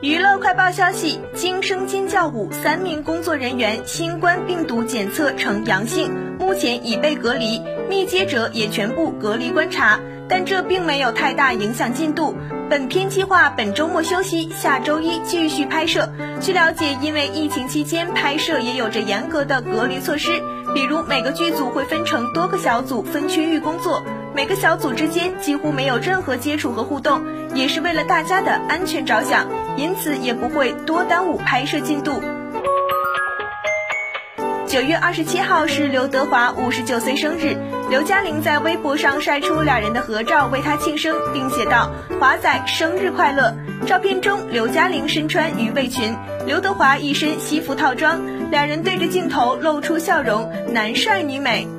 娱乐快报消息：经生尖教舞三名工作人员新冠病毒检测呈阳性，目前已被隔离，密接者也全部隔离观察。但这并没有太大影响进度。本片计划本周末休息，下周一继续拍摄。据了解，因为疫情期间拍摄也有着严格的隔离措施，比如每个剧组会分成多个小组分区域工作，每个小组之间几乎没有任何接触和互动，也是为了大家的安全着想。因此也不会多耽误拍摄进度。九月二十七号是刘德华五十九岁生日，刘嘉玲在微博上晒出两人的合照为他庆生，并写道：“华仔生日快乐。”照片中，刘嘉玲身穿鱼尾裙，刘德华一身西服套装，两人对着镜头露出笑容，男帅女美。